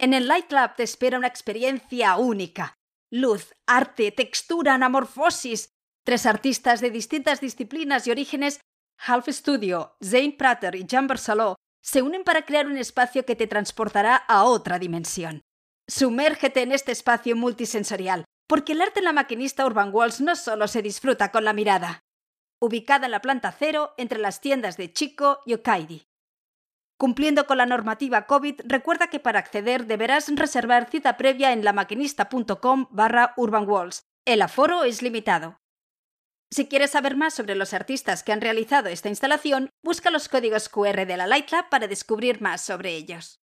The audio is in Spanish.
En el Light Lab te espera una experiencia única. Luz, arte, textura, anamorfosis. Tres artistas de distintas disciplinas y orígenes, Half Studio, Zane Prater y Jean Barceló, se unen para crear un espacio que te transportará a otra dimensión. Sumérgete en este espacio multisensorial, porque el arte en la maquinista Urban Walls no solo se disfruta con la mirada. Ubicada en la planta cero entre las tiendas de Chico y Okaidi. Cumpliendo con la normativa COVID, recuerda que para acceder deberás reservar cita previa en lamaquinista.com barra urbanwalls. El aforo es limitado. Si quieres saber más sobre los artistas que han realizado esta instalación, busca los códigos QR de la Light Lab para descubrir más sobre ellos.